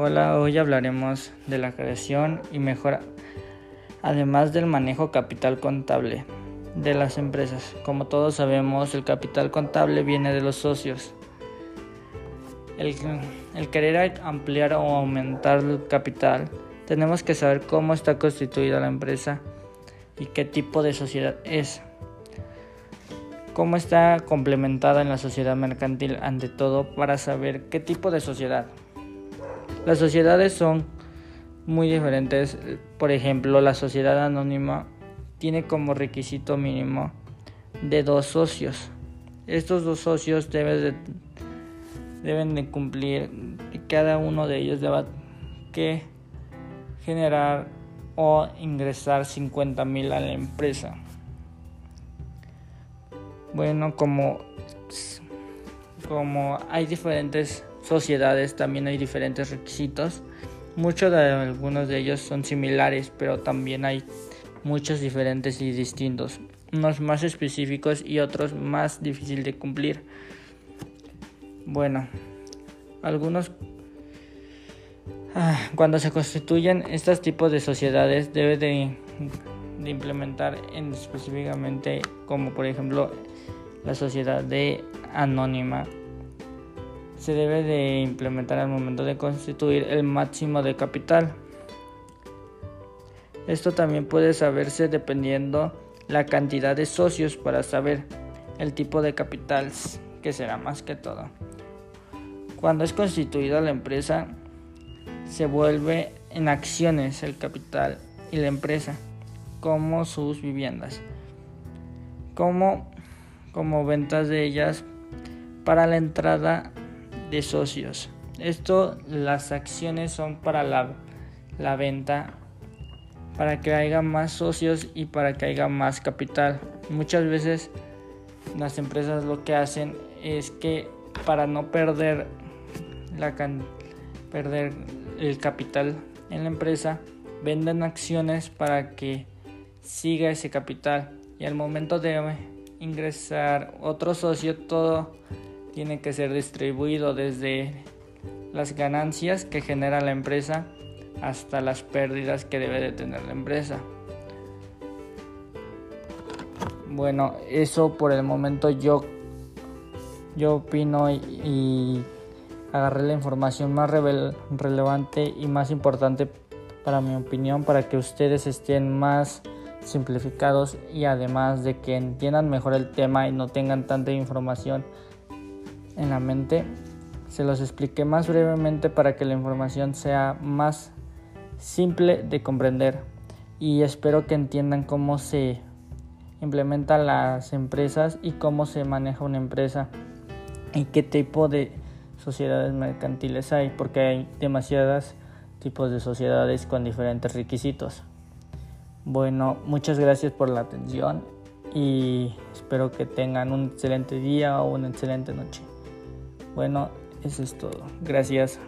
Hola, hoy hablaremos de la creación y mejora, además del manejo capital contable de las empresas. Como todos sabemos, el capital contable viene de los socios. El, querer ampliar o aumentar el capital, tenemos que saber cómo está constituida la empresa y qué tipo de sociedad es. Cómo está complementada en la sociedad mercantil ante todo para saber qué tipo de sociedad. Las sociedades son muy diferentes. Por ejemplo, la sociedad anónima tiene como requisito mínimo de dos socios. Estos dos socios deben de, deben de cumplir cada uno de ellos debe generar o ingresar 50 mil a la empresa. Bueno, como, como hay diferentes sociedades, también hay diferentes requisitos. Muchos de algunos de ellos son similares, pero también hay muchos diferentes y distintos. Unos más específicos y otros más difícil de cumplir. Bueno, algunos Ah, cuando se constituyen estos tipos de sociedades debe de, implementar en específicamente como por ejemplo la sociedad de anónima se debe de implementar al momento de constituir el máximo de capital. Esto también puede saberse dependiendo la cantidad de socios para saber el tipo de capital que será más que todo. Cuando es constituida la empresa, se vuelve en acciones el capital y la empresa, como sus viviendas, como, como ventas de ellas para la entrada de socios. Esto, las acciones son para la, la venta, para que haya más socios y para que haya más capital. Muchas veces las empresas lo que hacen es que para no perder la perder el capital en la empresa, venden acciones para que siga ese capital y al momento de ingresar otro socio todo tiene que ser distribuido desde las ganancias que genera la empresa hasta las pérdidas que debe de tener la empresa. Bueno, eso por el momento yo yo opino y agarré la información más relevante y más importante para mi opinión para que ustedes estén más simplificados y además de que entiendan mejor el tema y no tengan tanta información en la mente se los expliqué más brevemente para que la información sea más simple de comprender y espero que entiendan cómo se implementan las empresas y cómo se maneja una empresa y qué tipo de sociedades mercantiles hay, porque hay demasiados tipos de sociedades con diferentes requisitos. Bueno, muchas gracias por la atención y espero que tengan un excelente día o una excelente noche. Bueno, eso es todo. Gracias.